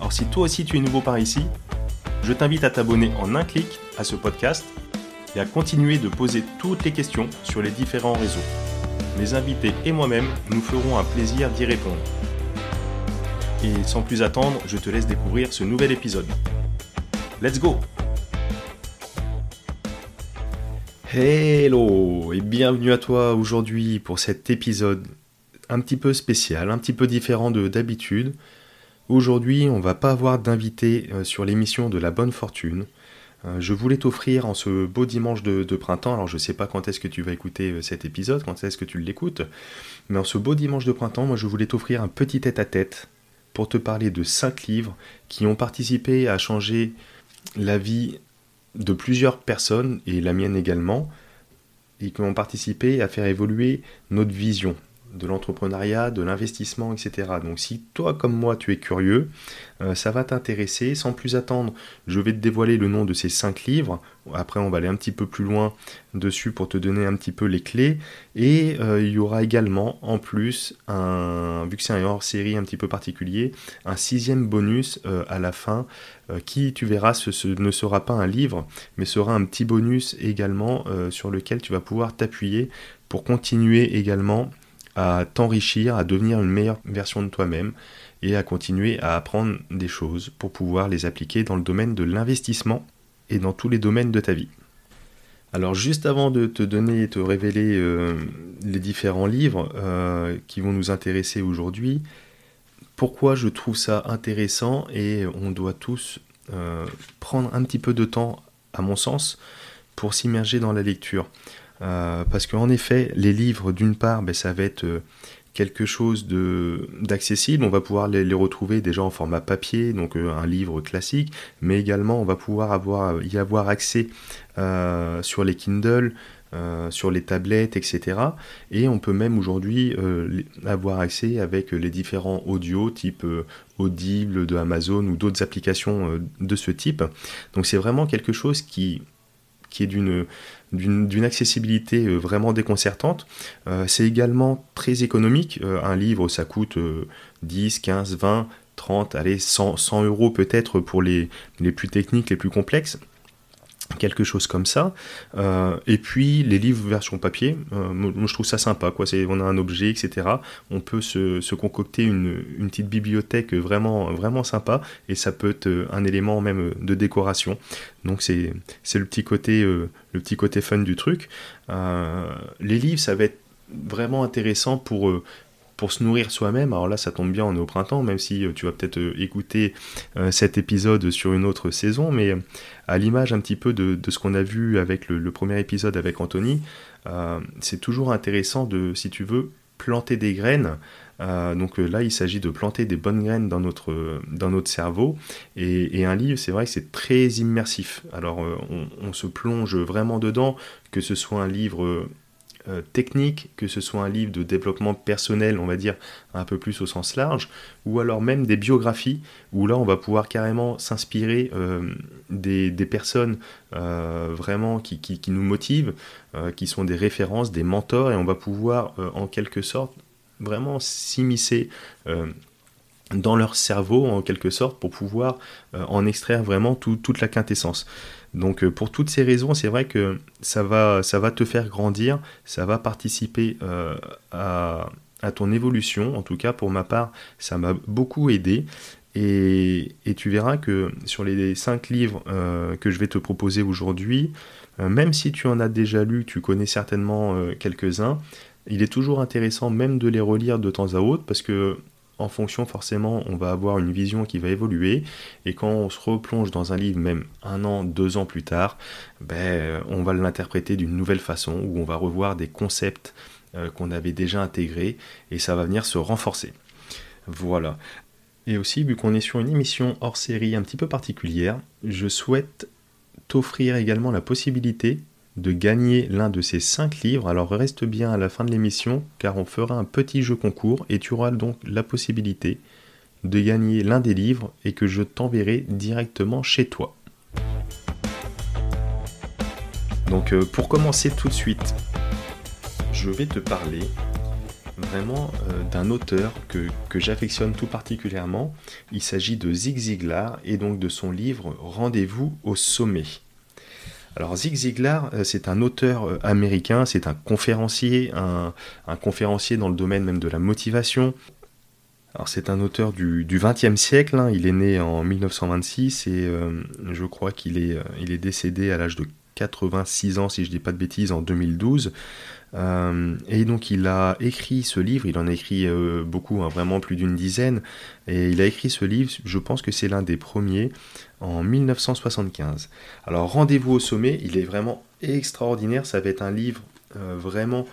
Alors si toi aussi tu es nouveau par ici, je t'invite à t'abonner en un clic à ce podcast et à continuer de poser toutes les questions sur les différents réseaux. Mes invités et moi-même nous ferons un plaisir d'y répondre. Et sans plus attendre, je te laisse découvrir ce nouvel épisode. Let's go Hello et bienvenue à toi aujourd'hui pour cet épisode un petit peu spécial, un petit peu différent de d'habitude. Aujourd'hui, on va pas avoir d'invité euh, sur l'émission de la bonne fortune. Euh, je voulais t'offrir en ce beau dimanche de, printemps, alors je ne sais pas quand est-ce que tu vas écouter euh, cet épisode, quand est-ce que tu l'écoutes, mais en ce beau dimanche de printemps, moi je voulais t'offrir un petit tête-à-tête pour te parler de cinq livres qui ont participé à changer la vie de plusieurs personnes, et la mienne également, et qui ont participé à faire évoluer notre vision de l'entrepreneuriat, de l'investissement, etc. Donc si toi comme moi tu es curieux, euh, ça va t'intéresser. Sans plus attendre, je vais te dévoiler le nom de ces cinq livres. Après on va aller un petit peu plus loin dessus pour te donner un petit peu les clés. Et euh, il y aura également en plus, un, vu que c'est un hors série un petit peu particulier, un sixième bonus euh, à la fin qui tu verras ce, ne sera pas un livre mais sera un petit bonus également sur lequel tu vas pouvoir t'appuyer pour continuer également à t'enrichir, à devenir une meilleure version de toi-même et à continuer à apprendre des choses pour pouvoir les appliquer dans le domaine de l'investissement et dans tous les domaines de ta vie. Alors juste avant de te donner et te révéler euh, les différents livres euh, qui vont nous intéresser aujourd'hui, pourquoi je trouve ça intéressant et on doit tous euh, prendre un petit peu de temps, à mon sens, pour s'immerger dans la lecture. Euh, parce qu'en effet, les livres, d'une part, ben, ça va être euh, quelque chose d'accessible. On va pouvoir les, retrouver déjà en format papier, donc euh, un livre classique, mais également on va pouvoir y avoir accès sur les Kindle, sur les tablettes, etc. Et on peut même aujourd'hui avoir accès avec les différents audios type Audible de Amazon ou d'autres applications de ce type. Donc c'est vraiment quelque chose qui, qui est d'une d'une accessibilité euh, vraiment déconcertante. Euh, c'est également très économique. Euh, un livre, ça coûte 10, 15, 20, 30, allez, 100, 100 euros peut-être pour les plus techniques, les plus complexes quelque chose comme ça. et puis les livres version papier, moi je trouve ça sympa, quoi. On a un objet, etc. On peut se, concocter une, petite bibliothèque vraiment, vraiment sympa, et ça peut être un élément même de décoration. Donc c'est le petit côté euh, le petit côté fun du truc. Euh, les livres, ça va être vraiment intéressant pour euh, pour se nourrir soi-même. Alors là, ça tombe bien, on est au printemps, même si tu vas peut-être écouter cet épisode sur une autre saison, mais à l'image un petit peu de, ce qu'on a vu avec le, premier épisode avec Anthony, c'est toujours intéressant de, si tu veux, planter des graines euh, donc euh, là, il s'agit de planter des bonnes graines dans notre, cerveau. Et, un livre, c'est vrai que c'est très immersif. Alors, euh, on, se plonge vraiment dedans, que ce soit un livre technique, que ce soit un livre de développement personnel, on va dire un peu plus au sens large, ou alors même des biographies, où là on va pouvoir carrément s'inspirer des, personnes vraiment qui, qui, nous motivent, qui sont des références, des mentors, et on va pouvoir en quelque sorte vraiment s'immiscer euh, dans leur cerveau en quelque sorte pour pouvoir euh, en extraire vraiment toute la quintessence. Donc euh, pour toutes ces raisons, c'est vrai que ça va, ça va te faire grandir, ça va participer à, ton évolution. En tout cas, pour ma part, ça m'a beaucoup aidé. Et, et, tu verras que sur les cinq livres que je vais te proposer aujourd'hui, même si tu en as déjà lu, tu connais certainement quelques-uns, il est toujours intéressant même de les relire de temps à autre parce que en fonction forcément on va avoir une vision qui va évoluer et quand on se replonge dans un livre même un an, deux ans plus tard, ben, on va l'interpréter d'une nouvelle façon où on va revoir des concepts euh, qu'on avait déjà intégrés et ça va venir se renforcer. Voilà. Et aussi, vu qu'on est sur une émission hors série un petit peu particulière, je souhaite t'offrir également la possibilité de gagner l'un de ces 5 livres. Alors reste bien à la fin de l'émission car on fera un petit jeu concours et tu auras donc la possibilité de gagner l'un des livres et que je t'enverrai directement chez toi. Donc euh, pour commencer tout de suite, je vais te parler vraiment euh, d'un auteur que, j'affectionne tout particulièrement. Il s'agit de Zig Ziglar et donc de son livre Rendez-vous au sommet. Alors Zig Ziglar, euh, c'est un auteur euh, américain, c'est un conférencier, un, conférencier dans le domaine même de la motivation. Alors c'est un auteur du XXe siècle, hein. il est né en 1926 et je crois qu'il est, décédé à l'âge de 86 ans, si je ne dis pas de bêtises, en 2012. Euh, et donc il a écrit ce livre, il en a écrit euh, beaucoup, hein, vraiment plus d'une dizaine, et il a écrit ce livre, je pense que c'est l'un des premiers, en 1975. Alors Rendez-vous au sommet, il est vraiment extraordinaire, ça va être un livre euh, vraiment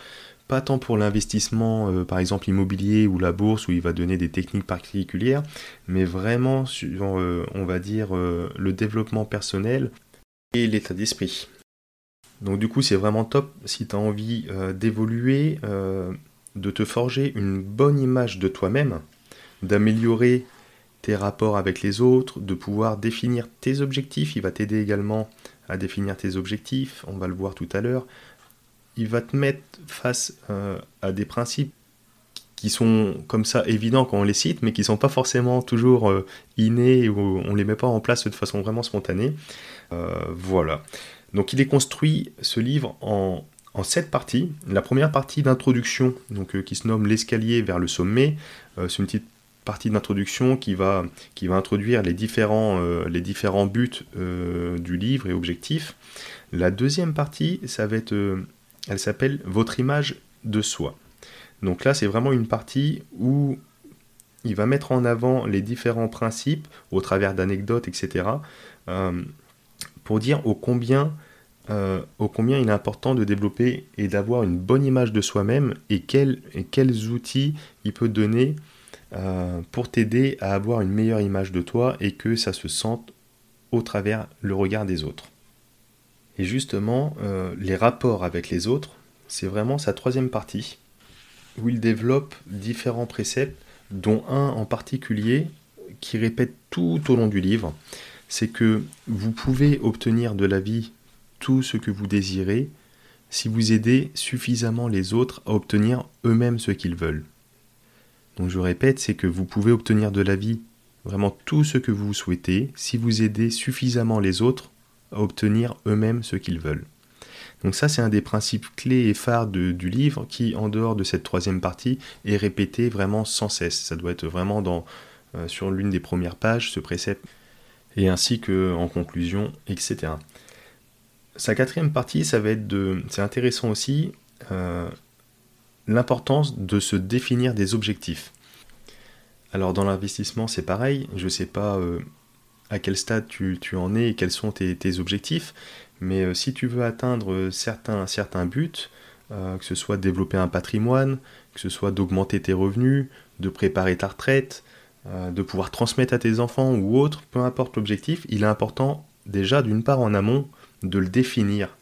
pas tant pour l'investissement, par exemple immobilier ou la bourse, où il va donner des techniques particulières, mais vraiment sur, on va dire, le développement personnel et l'état d'esprit. Donc du coup, c'est vraiment top si tu as envie euh, d'évoluer, euh, de te forger une bonne image de toi-même, d'améliorer tes rapports avec les autres, de pouvoir définir tes objectifs. Il va t'aider également à définir tes objectifs, on va le voir tout à l'heure. Il va te mettre face euh, à des principes qui sont comme ça évidents quand on les cite, mais qui ne sont pas forcément toujours innés ou on ne les met pas en place de façon vraiment spontanée. voilà. Donc il est construit, ce livre, en, sept parties. La première partie d'introduction, euh, qui se nomme l'escalier vers le sommet, euh, c'est une petite partie d'introduction qui va, qui va introduire les différents, euh, les différents buts du livre et objectifs. La deuxième partie, ça va être, elle s'appelle Votre image de soi. Donc là, c'est vraiment une partie où il va mettre en avant les différents principes au travers d'anecdotes, etc. pour dire combien euh, au combien il est important de développer et d'avoir une bonne image de soi-même et, quels outils il peut donner euh, pour t'aider à avoir une meilleure image de toi et que ça se sente au travers le regard des autres. Et justement, euh, les rapports avec les autres, c'est vraiment sa troisième partie, où il développe différents préceptes, dont un en particulier qui répète tout au long du livre, c'est que vous pouvez obtenir de la vie tout ce que vous désirez si vous aidez suffisamment les autres à obtenir eux-mêmes ce qu'ils veulent. Donc je répète, c'est que vous pouvez obtenir de la vie vraiment tout ce que vous souhaitez si vous aidez suffisamment les autres à obtenir eux-mêmes ce qu'ils veulent. Donc ça, c'est un des principes clés et phares du livre qui, en dehors de cette troisième partie, est répété vraiment sans cesse. Ça doit être vraiment dans, euh, sur l'une des premières pages, ce précepte, et ainsi que en conclusion, etc. Sa quatrième partie, ça va être de. C'est intéressant aussi, euh, l'importance de se définir des objectifs. Alors dans l'investissement, c'est pareil. Je ne sais pas euh, à quel stade tu, en es et quels sont tes, objectifs, mais euh, si tu veux atteindre certains, certains buts, que ce soit développer un patrimoine, que ce soit d'augmenter tes revenus, de préparer ta retraite, de pouvoir transmettre à tes enfants ou autre, peu importe l'objectif, il est important déjà d'une part en amont de le définir.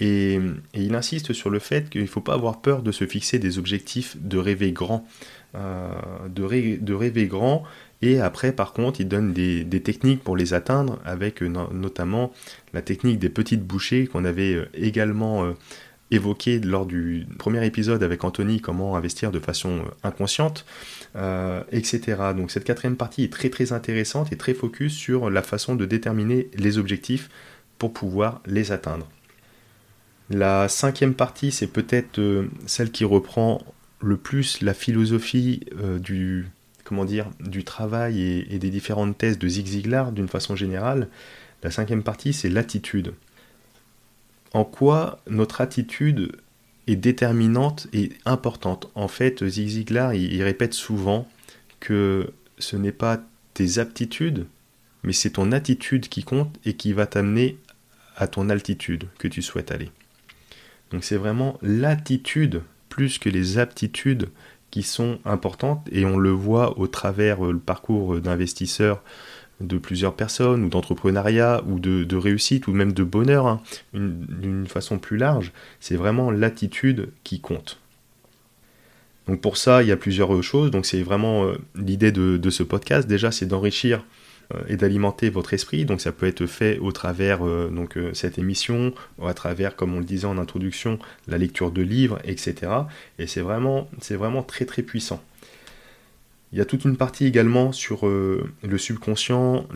Et, il insiste sur le fait qu'il ne faut pas avoir peur de se fixer des objectifs, de rêver grand. Euh, de, rêver grand. Et après, par contre, il donne des, techniques pour les atteindre, avec euh, notamment la technique des petites bouchées qu'on avait euh, également évoqué lors du premier épisode avec Anthony, comment investir de façon inconsciente, etc. Donc cette quatrième partie est très très intéressante et très focus sur la façon de déterminer les objectifs pour pouvoir les atteindre. La cinquième partie, c'est peut-être euh, celle qui reprend le plus la philosophie euh, du, travail et, des différentes thèses de Zig Ziglar d'une façon générale. La cinquième partie, c'est l'attitude. En quoi notre attitude est déterminante et importante? En fait, Zig Ziglar, il répète souvent que ce n'est pas tes aptitudes, mais c'est ton attitude qui compte et qui va t'amener à ton altitude que tu souhaites aller. Donc c'est vraiment l'attitude plus que les aptitudes qui sont importantes et on le voit au travers le parcours d'investisseurs de plusieurs personnes ou d'entrepreneuriat ou de, réussite ou même de bonheur hein, d'une façon plus large. C'est vraiment l'attitude qui compte. Donc pour ça, il y a plusieurs choses. Donc c'est vraiment l'idée de, ce podcast. Déjà, c'est d'enrichir euh, et d'alimenter votre esprit. Donc ça peut être fait au travers euh, donc, euh, cette émission, à travers, comme on le disait en introduction, la lecture de livres, etc. Et c'est vraiment, vraiment très très puissant. Il y a toute une partie également sur le subconscient,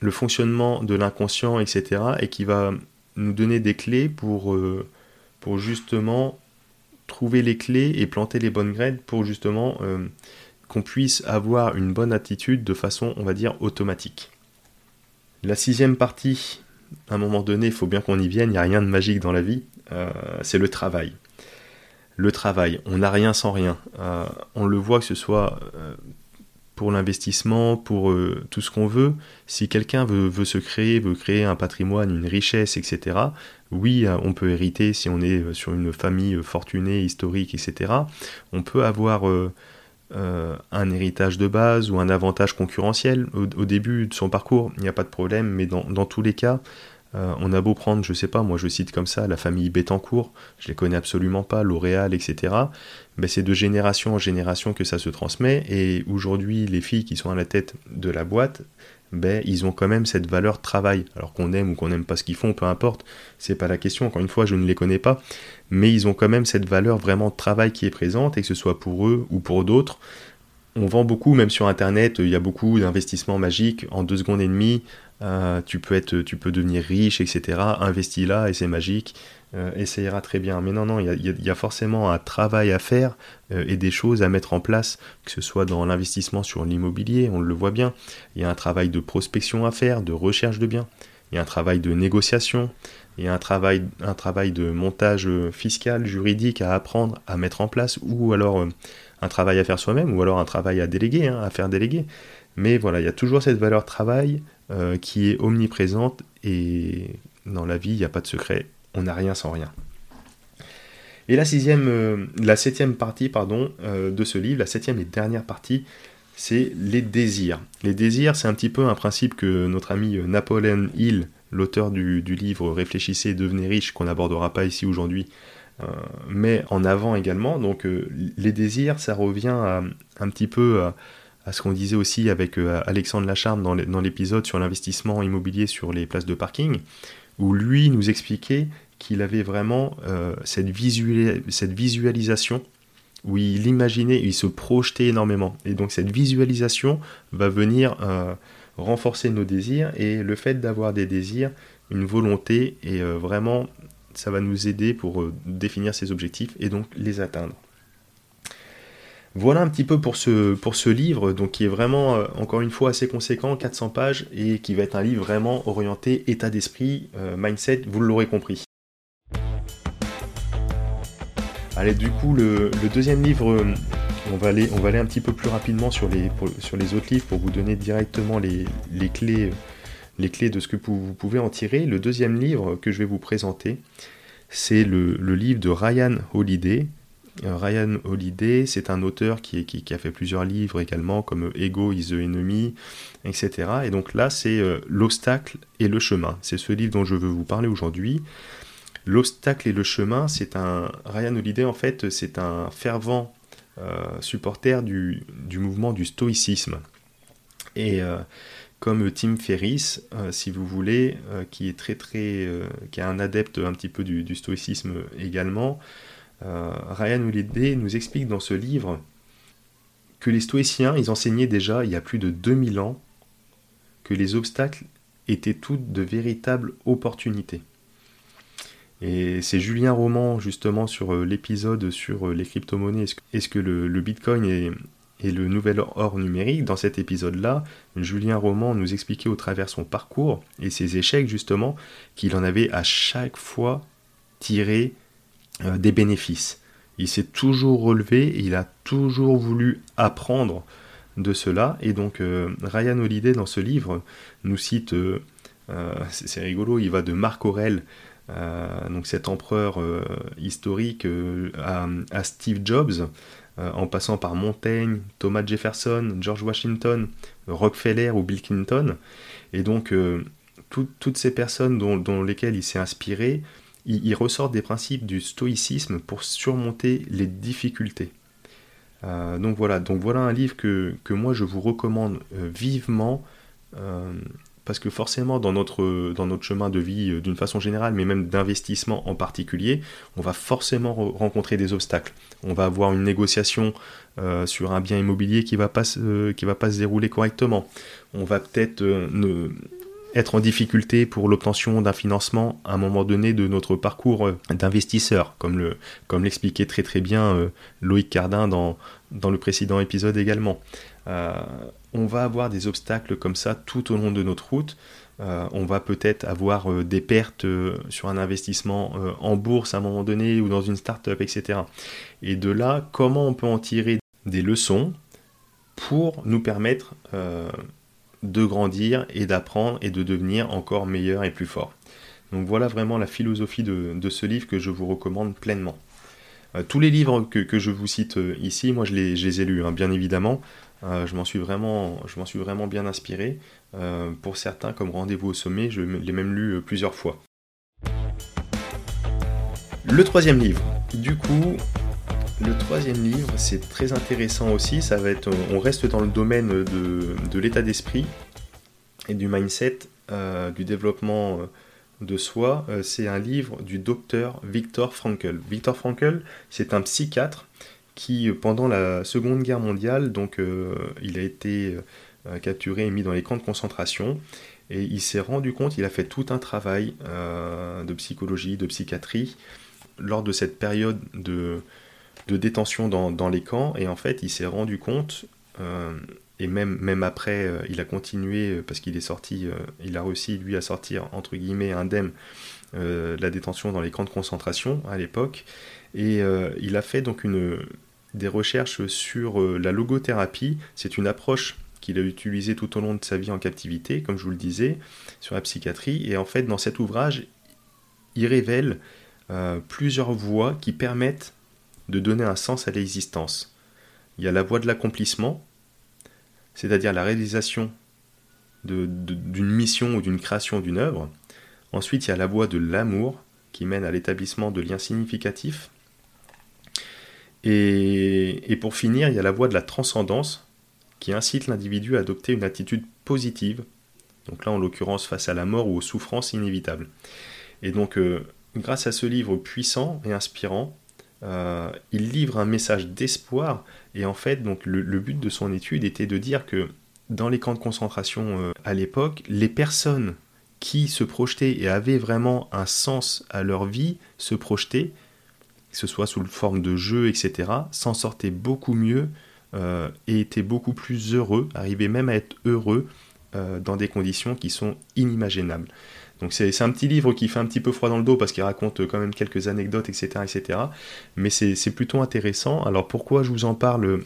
le fonctionnement de l'inconscient, etc. et qui va nous donner des clés pour, pour justement trouver les clés et planter les bonnes graines pour justement puisse avoir une bonne attitude de façon, on va dire, automatique. La sixième partie, à un moment donné, faut bien qu'on y vienne, il n'y a rien de magique dans la vie, euh, c'est le travail. Le travail, on n'a rien sans rien. Euh, on le voit que ce soit euh, pour l'investissement, pour tout ce qu'on veut. Si quelqu'un veut, se créer, veut créer un patrimoine, une richesse, etc., oui, on peut hériter si on est sur une famille fortunée, historique, etc. On peut avoir un héritage de base ou un avantage concurrentiel au, début de son parcours, il n'y a pas de problème, mais dans, tous les cas, euh, on a beau prendre, je sais pas, moi je cite comme ça la famille Bettencourt, je les connais absolument pas, L'Oréal, etc. Mais c'est de génération en génération que ça se transmet, et aujourd'hui, les filles qui sont à la tête de la boîte, ben, ils ont quand même cette valeur travail. Alors qu'on aime ou qu'on n'aime pas ce qu'ils font, peu importe, c'est pas la question. Encore une fois, je ne les connais pas, mais ils ont quand même cette valeur vraiment travail qui est présente, et que ce soit pour eux ou pour d'autres. On vend beaucoup, même sur Internet, il y a beaucoup d'investissements magiques. En deux secondes et demie, euh, tu, peux être, tu peux devenir riche, etc. Investis là et c'est magique. Euh, très bien. Mais non, non, il y, a forcément un travail à faire euh, et des choses à mettre en place, que ce soit dans l'investissement sur l'immobilier, on le voit bien. Il y a un travail de prospection à faire, de recherche de biens. Il y a un travail de négociation. Il y a un travail, un travail de montage fiscal, juridique à apprendre, à mettre en place, ou alors euh, un travail à faire soi-même, ou alors un travail à déléguer, hein, à faire déléguer. Mais voilà, il y a toujours cette valeur travail qui est omniprésente et dans la vie, il n'y a pas de secret on n'a rien sans rien. Et la euh, septième partie pardon, euh, de ce livre, la septième et dernière partie, c'est les désirs. Les désirs, c'est un petit peu un principe que notre ami euh, Napoleon Hill, l'auteur du, livre Réfléchissez et devenez riche, qu'on n'abordera pas ici aujourd'hui, met en avant également. Donc les désirs, ça revient un petit peu à, ce qu'on disait aussi avec Alexandre Lacharme dans l'épisode sur l'investissement immobilier sur les places de parking, où lui nous expliquait qu'il avait vraiment euh, cette, visualisation où il imaginait, il se projetait énormément. Et donc cette visualisation va venir euh, renforcer nos désirs et le fait d'avoir des désirs, une volonté, et euh, vraiment ça va nous aider pour définir ses objectifs et donc les atteindre. Voilà un petit peu pour ce, pour ce livre, donc qui est vraiment, encore une fois, assez conséquent, 400 pages, et qui va être un livre vraiment orienté état d'esprit, mindset, vous l'aurez compris. Allez, du coup, le, deuxième livre, euh, on va, aller, un petit peu plus rapidement sur les, autres livres pour vous donner directement les, clés, les clés de ce que vous, pouvez en tirer. Le deuxième livre que je vais vous présenter, c'est le, livre de Ryan Holiday. Euh, Ryan Holiday, c'est un auteur qui, qui, a fait plusieurs livres également, comme Ego is the Enemy, etc. Et donc là, c'est euh, L'obstacle et le chemin. C'est ce livre dont je veux vous parler aujourd'hui. L'obstacle et le chemin, c'est un. Ryan Holiday, en fait, c'est un fervent euh, supporter du, mouvement du stoïcisme. Et euh, comme Tim Ferriss, euh, si vous voulez, qui est très très. qui est un adepte un petit peu du, stoïcisme également, Ryan Holiday nous explique dans ce livre que les stoïciens, ils enseignaient déjà il y a plus de 2000 ans que les obstacles étaient toutes de véritables opportunités. Et c'est Julien Roman, justement, sur euh, l'épisode sur euh, les crypto-monnaies, est-ce que le, Bitcoin est, le nouvel or numérique? Dans cet épisode-là, Julien Roman nous expliquait au travers son parcours et ses échecs, justement, qu'il en avait à chaque fois tiré euh, des bénéfices. Il s'est toujours relevé et il a toujours voulu apprendre de cela. Et donc, Ryan Holiday, dans ce livre, nous cite, c'est rigolo, il va de Marc Aurel donc cet empereur euh, historique euh, à, Steve Jobs, en passant par Montaigne, Thomas Jefferson, George Washington, Rockefeller ou Bill Clinton. Et donc, toutes ces personnes dont, lesquelles il s'est inspiré, il, ressort des principes du stoïcisme pour surmonter les difficultés. Euh, donc voilà, donc voilà un livre que, moi je vous recommande euh, vivement euh, parce que forcément dans notre, dans notre chemin de vie d'une façon générale, mais même d'investissement en particulier, on va forcément rencontrer des obstacles. On va avoir une négociation sur un bien immobilier qui ne va, pas, va pas se dérouler correctement. On va peut-être être en difficulté pour l'obtention d'un financement à un moment donné de notre parcours euh, d'investisseur, comme, le, comme l'expliquait très très bien euh, Loïc Cardin dans, dans le précédent épisode également. Euh, on va avoir des obstacles comme ça tout au long de notre route. on va peut-être avoir des pertes sur un investissement en bourse à un moment donné ou dans une start-up, etc. Et de là, comment on peut en tirer des leçons pour nous permettre de grandir et d'apprendre et de devenir encore meilleur et plus fort. Donc voilà vraiment la philosophie de, ce livre que je vous recommande pleinement. Euh, tous les livres que, je vous cite euh, ici, moi je les, ai lus, hein, bien évidemment. Euh, je m'en suis, vraiment, suis vraiment bien inspiré. pour certains, comme Rendez-vous au sommet, je l'ai même lu plusieurs fois. Le troisième livre. Du coup, le troisième livre, c'est très intéressant aussi. Ça va être, on reste dans le domaine de, l'état d'esprit et du mindset, euh, du développement euh, de soi. Euh, c'est un livre du docteur Viktor Frankl. Viktor Frankl, c'est un psychiatre qui, pendant la Seconde Guerre mondiale, donc il a été capturé et mis dans les camps de concentration. Et il s'est rendu compte, il a fait tout un travail de psychologie, de psychiatrie lors de cette période de, de détention dans, les camps, et en fait, il s'est rendu compte, euh, et même, même après, euh, il a continué, euh, parce qu'il est sorti, il a réussi, lui, à sortir, entre guillemets, indemne, la détention dans les camps de concentration à l'époque, et il a fait donc une, des recherches sur la logothérapie, c'est une approche qu'il a utilisée tout au long de sa vie en captivité, comme je vous le disais, sur la psychiatrie, et en fait, dans cet ouvrage, il révèle plusieurs voies qui permettent de donner un sens à l'existence. Il y a la voie de l'accomplissement, c'est-à-dire la réalisation d'une mission ou d'une création d'une œuvre. Ensuite, il y a la voie de l'amour, qui mène à l'établissement de liens significatifs. Et, pour finir, il y a la voie de la transcendance, qui incite l'individu à adopter une attitude positive, donc là en l'occurrence face à la mort ou aux souffrances inévitables. Et donc, euh, grâce à ce livre puissant et inspirant, euh, il livre un message d'espoir. Et en fait, donc, le, but de son étude était de dire que dans les camps de concentration euh, à l'époque, les personnes qui se projetaient et avaient vraiment un sens à leur vie se projetaient, que ce soit sous forme de jeu, etc., s'en sortaient beaucoup mieux euh, et étaient beaucoup plus heureux, arrivaient même à être heureux dans des conditions qui sont inimaginables. Donc c'est un petit livre qui fait un petit peu froid dans le dos parce qu'il raconte quand même quelques anecdotes, etc. etc. Mais c'est plutôt intéressant. Alors pourquoi je vous en parle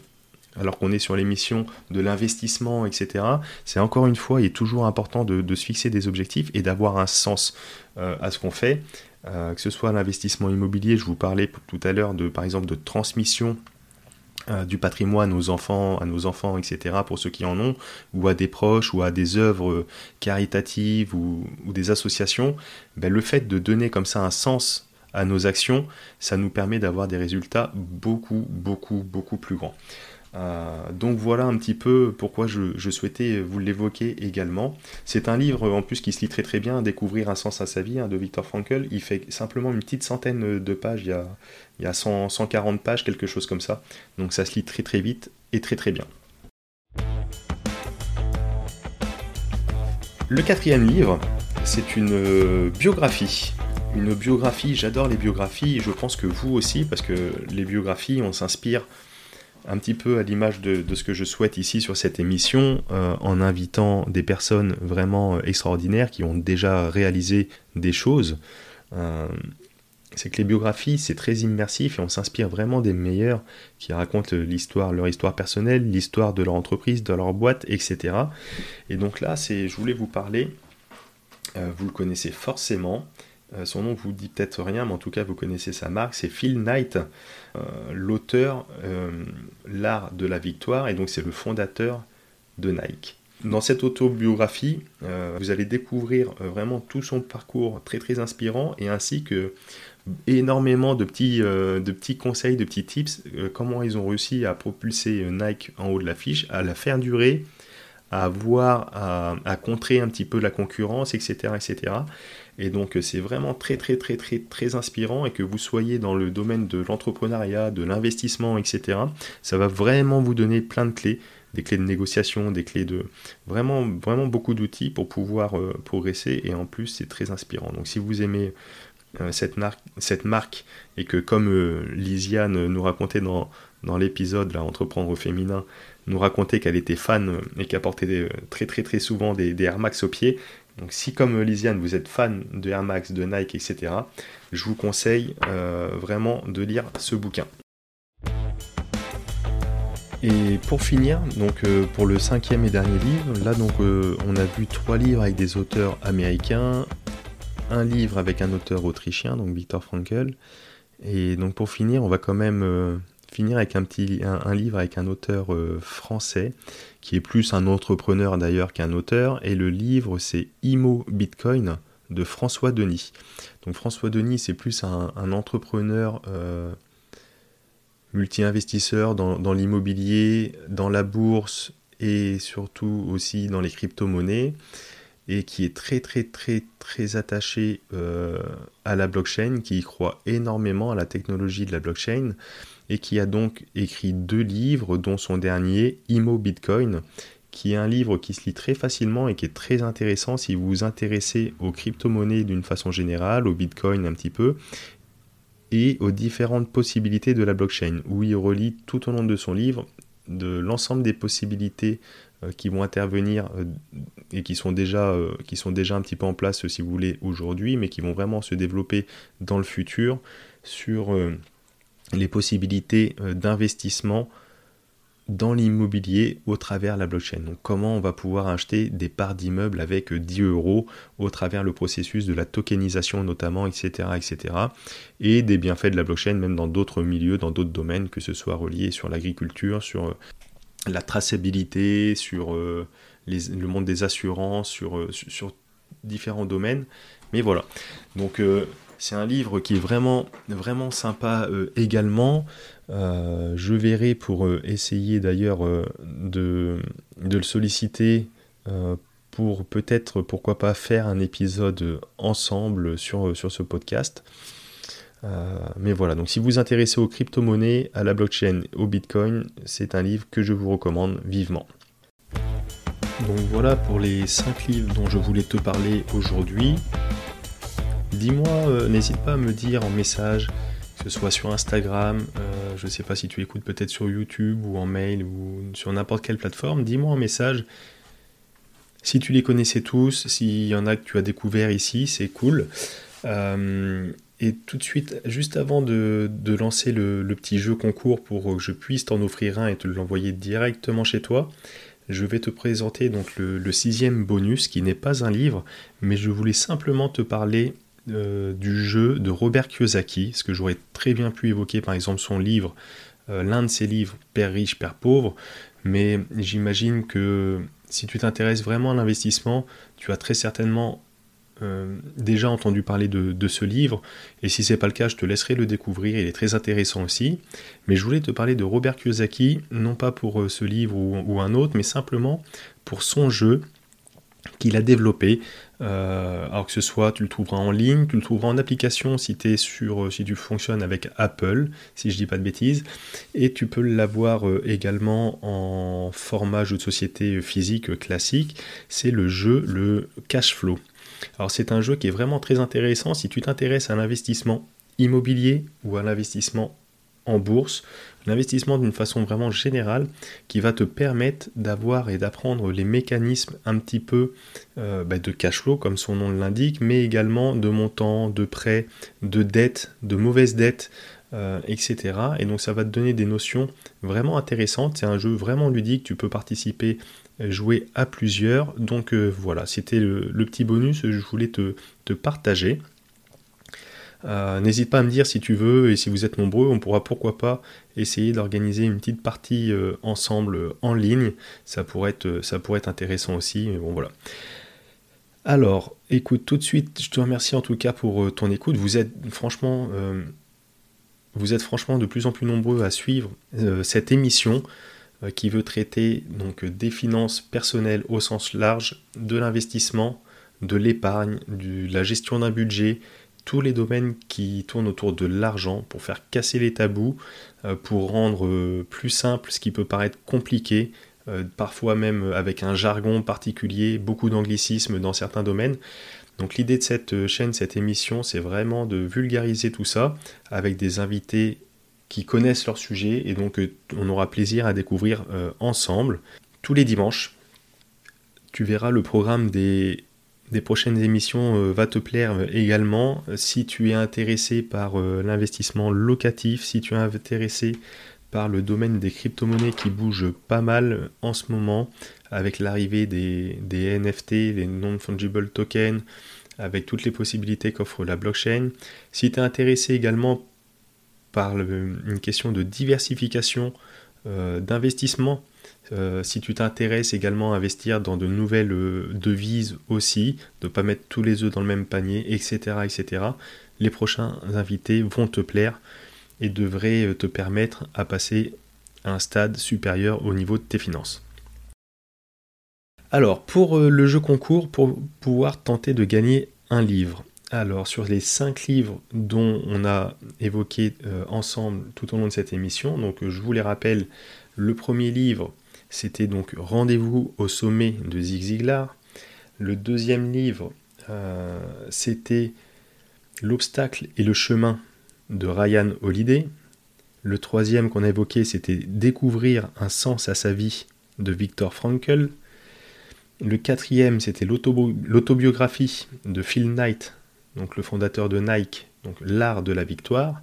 alors qu'on est sur l'émission de l'investissement, etc. C'est encore une fois, il est toujours important de, se fixer des objectifs et d'avoir un sens euh, à ce qu'on fait. Euh, que ce soit l'investissement immobilier, je vous parlais tout à l'heure de par exemple de transmission euh, du patrimoine aux enfants, à nos enfants, etc., pour ceux qui en ont, ou à des proches, ou à des œuvres caritatives, ou, des associations, ben, le fait de donner comme ça un sens à nos actions, ça nous permet d'avoir des résultats beaucoup, beaucoup, beaucoup plus grands. Euh, donc voilà un petit peu pourquoi je, souhaitais vous l'évoquer également. C'est un livre en plus qui se lit très très bien, Découvrir un sens à sa vie hein, de Viktor Frankl. Il fait simplement une petite centaine de pages, il y a, il y a 140 pages, quelque chose comme ça. Donc ça se lit très très vite et très très bien. Le quatrième livre, c'est une euh, biographie. Une biographie, j'adore les biographies, je pense que vous aussi, parce que les biographies, on s'inspire un petit peu à l'image de, ce que je souhaite ici sur cette émission, euh, en invitant des personnes vraiment euh, extraordinaires qui ont déjà réalisé des choses. Euh, c'est que les biographies, c'est très immersif et on s'inspire vraiment des meilleurs qui racontent l'histoire, leur histoire personnelle, l'histoire de leur entreprise, de leur boîte, etc. Et donc là, c'est, je voulais vous parler, vous le connaissez forcément, son nom vous dit peut-être rien, mais en tout cas vous connaissez sa marque, c'est Phil Knight, l'auteur L'art de la victoire, et donc c'est le fondateur de Nike. Dans cette autobiographie, vous allez découvrir vraiment tout son parcours très très inspirant et ainsi que énormément de petits, de petits conseils, de petits tips, comment ils ont réussi à propulser Nike en haut de l'affiche, à la faire durer, à voir, à, contrer un petit peu la concurrence, etc. etc. Et donc c'est vraiment très très très très très inspirant et que vous soyez dans le domaine de l'entrepreneuriat, de l'investissement, etc. Ça va vraiment vous donner plein de clés, des clés de négociation, des clés de vraiment vraiment beaucoup d'outils pour pouvoir euh, progresser et en plus c'est très inspirant. Donc si vous aimez euh, cette, marque, cette marque et que comme euh, Lisiane nous racontait dans, dans l'épisode là, Entreprendre au féminin, nous racontait qu'elle était fan euh, et qu'elle portait euh, très très très souvent des, Air Max au pied. Donc si comme euh, Lisiane vous êtes fan de Air Max, de Nike, etc., je vous conseille vraiment de lire ce bouquin. Et pour finir, donc pour le cinquième et dernier livre, là donc on a vu trois livres avec des auteurs américains, un livre avec un auteur autrichien, donc Viktor Frankl. Et donc pour finir, on va quand même finir avec un petit un, livre avec un auteur euh, français qui est plus un entrepreneur d'ailleurs qu'un auteur et le livre c'est Imo Bitcoin de François Denis. Donc François Denis c'est plus un, entrepreneur euh, multi-investisseur dans, dans l'immobilier, dans la bourse et surtout aussi dans les crypto-monnaies et qui est très très très très attaché euh, à la blockchain, qui y croit énormément à la technologie de la blockchain et qui a donc écrit deux livres, dont son dernier, Imo Bitcoin, qui est un livre qui se lit très facilement et qui est très intéressant si vous vous intéressez aux crypto-monnaies d'une façon générale, au Bitcoin un petit peu, et aux différentes possibilités de la blockchain, où il relie tout au long de son livre de l'ensemble des possibilités euh, qui vont intervenir euh, et qui sont, déjà, euh, qui sont déjà un petit peu en place, si vous voulez, aujourd'hui, mais qui vont vraiment se développer dans le futur sur les possibilités euh, d'investissement dans l'immobilier au travers la blockchain. Donc comment on va pouvoir acheter des parts d'immeubles avec 10 euros au travers le processus de la tokenisation notamment, etc., etc. Et des bienfaits de la blockchain même dans d'autres milieux, dans d'autres domaines, que ce soit relié sur l'agriculture, sur euh, la traçabilité, sur euh, le monde des assurances, sur, sur, différents domaines. Mais voilà. Donc c'est un livre qui est vraiment, vraiment sympa euh, également. Euh, je verrai pour euh, essayer d'ailleurs de, le solliciter pour peut-être, pourquoi pas, faire un épisode ensemble sur, sur ce podcast. mais voilà, donc si vous vous intéressez aux crypto-monnaies, à la blockchain, au bitcoin, c'est un livre que je vous recommande vivement. Donc voilà pour les 5 livres dont je voulais te parler aujourd'hui. Dis-moi, euh, n'hésite pas à me dire en message, que ce soit sur Instagram, euh, je ne sais pas si tu écoutes peut-être sur YouTube ou en mail ou sur n'importe quelle plateforme, dis-moi en message si tu les connaissais tous, s'il y en a que tu as découvert ici, c'est cool. Euh, et tout de suite, juste avant de, lancer le, petit jeu concours pour que je puisse t'en offrir un et te l'envoyer directement chez toi, je vais te présenter donc le, le sixième bonus qui n'est pas un livre, mais je voulais simplement te parler euh, du jeu de Robert Kiyosaki, ce que j'aurais très bien pu évoquer par exemple son livre, euh, l'un de ses livres, Père riche, Père pauvre, mais j'imagine que si tu t'intéresses vraiment à l'investissement, tu as très certainement euh, déjà entendu parler de, ce livre, et si c'est pas le cas, je te laisserai le découvrir, il est très intéressant aussi. Mais je voulais te parler de Robert Kiyosaki, non pas pour ce livre ou un autre, mais simplement pour son jeu qu'il a développé. Euh, alors que ce soit, tu le trouveras en ligne, tu le trouveras en application si, euh, tu fonctionnes avec Apple, si je dis pas de bêtises, et tu peux l'avoir euh, également en format jeu de société physique classique. C'est le jeu, le cash flow. Alors c'est un jeu qui est vraiment très intéressant si tu t'intéresses à l'investissement immobilier ou à l'investissement en bourse, l'investissement d'une façon vraiment générale qui va te permettre d'avoir et d'apprendre les mécanismes un petit peu euh, bah, de cash flow comme son nom l'indique, mais également de montant, de prêts, de dettes, de mauvaises dettes, euh, etc. Et donc ça va te donner des notions vraiment intéressantes. C'est un jeu vraiment ludique, tu peux participer, euh, jouer à plusieurs. Donc voilà, c'était le, petit bonus je voulais te partager. Euh, n'hésite pas à me dire si tu veux et si vous êtes nombreux, on pourra pourquoi pas essayer d'organiser une petite partie euh, ensemble en ligne. Ça pourrait, être, ça pourrait intéressant aussi. Bon voilà. Alors, écoute, tout de suite, je te remercie en tout cas pour ton écoute. Vous êtes franchement, vous êtes franchement de plus en plus nombreux à suivre cette émission. Euh, qui veut traiter donc des finances personnelles au sens large, de l'investissement, de l'épargne, de la gestion d'un budget, tous les domaines qui tournent autour de l'argent pour faire casser les tabous, euh, pour rendre euh, plus simple ce qui peut paraître compliqué, parfois même avec un jargon particulier, beaucoup d'anglicisme dans certains domaines. Donc l'idée de cette chaîne, cette émission, c'est vraiment de vulgariser tout ça avec des invités qui connaissent leur sujet et donc euh, on aura plaisir à découvrir euh, ensemble tous les dimanches. Tu verras le programme des, des prochaines émissions euh, va te plaire également. Si tu es intéressé par l'investissement locatif, si tu es intéressé par le domaine des crypto-monnaies qui bouge pas mal en ce moment avec l'arrivée des, NFT, les non-fungible tokens, avec toutes les possibilités qu'offre la blockchain. Si tu es intéressé également par une question de diversification euh, d'investissement. Euh, si tu t'intéresses également à investir dans de nouvelles euh, devises aussi, de ne pas mettre tous les œufs dans le même panier, etc., etc., les prochains invités vont te plaire et devraient te permettre à passer à un stade supérieur au niveau de tes finances. Alors, pour le jeu concours, pour pouvoir tenter de gagner un livre, alors, sur les cinq livres dont on a évoqué euh, ensemble tout au long de cette émission, donc je vous les rappelle, le premier livre, c'était donc Rendez-vous au sommet de Zig Ziglar. Le deuxième livre, euh, c'était L'obstacle et le chemin de Ryan Holiday. Le troisième qu'on a évoqué, c'était Découvrir un sens à sa vie de Viktor Frankl. Le quatrième, c'était l'autobiographie de Phil Knight donc le fondateur de Nike, donc l'art de la victoire.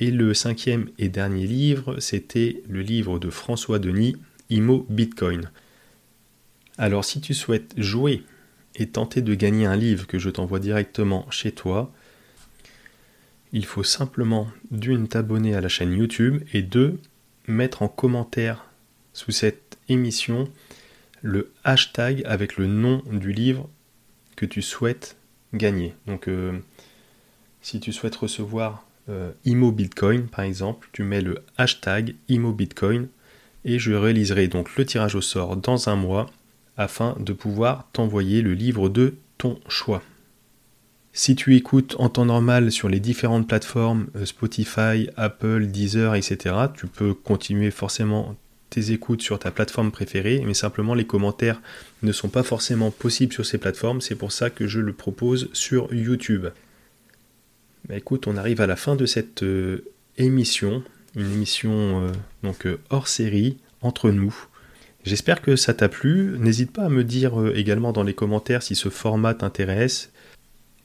Et le cinquième et dernier livre, c'était le livre de François Denis, Imo Bitcoin. Alors si tu souhaites jouer et tenter de gagner un livre que je t'envoie directement chez toi, il faut simplement d'une t'abonner à la chaîne YouTube et deux mettre en commentaire sous cette émission le hashtag avec le nom du livre que tu souhaites gagner. Donc, euh, si tu souhaites recevoir euh, IMO Bitcoin, par exemple, tu mets le hashtag IMO Bitcoin et je réaliserai donc le tirage au sort dans un mois afin de pouvoir t'envoyer le livre de ton choix. Si tu écoutes en temps normal sur les différentes plateformes euh, Spotify, Apple, Deezer, etc., tu peux continuer forcément tes écoutes sur ta plateforme préférée, mais simplement les commentaires ne sont pas forcément possibles sur ces plateformes, c'est pour ça que je le propose sur YouTube. Bah, écoute, on arrive à la fin de cette euh, émission, une émission euh, donc euh, hors série entre nous. J'espère que ça t'a plu. N'hésite pas à me dire également dans les commentaires si ce format t'intéresse.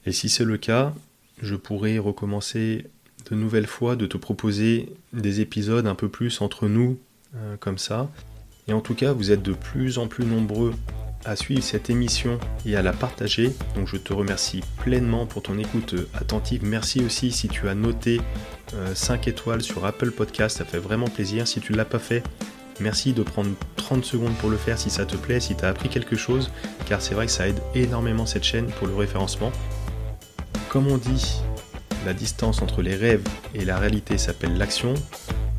Et si c'est le cas, je pourrais recommencer de nouvelles fois de te proposer des épisodes un peu plus entre nous euh, comme ça. Et en tout cas, vous êtes de plus en plus nombreux à suivre cette émission et à la partager. Donc je te remercie pleinement pour ton écoute attentive. Merci aussi si tu as noté 5 euh, étoiles sur Apple Podcast, ça fait vraiment plaisir. Si tu ne l'as pas fait, merci de prendre 30 secondes pour le faire si ça te plaît, si tu as appris quelque chose, car c'est vrai que ça aide énormément cette chaîne pour le référencement. Comme on dit, la distance entre les rêves et la réalité s'appelle l'action.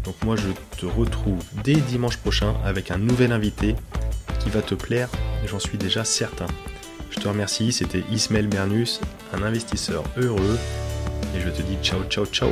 Donc moi je te retrouve dès dimanche prochain avec un nouvel invité qui va te plaire, j'en suis déjà certain. Je te remercie, c'était Ismaël Bernus, un investisseur heureux, et je te dis ciao ciao ciao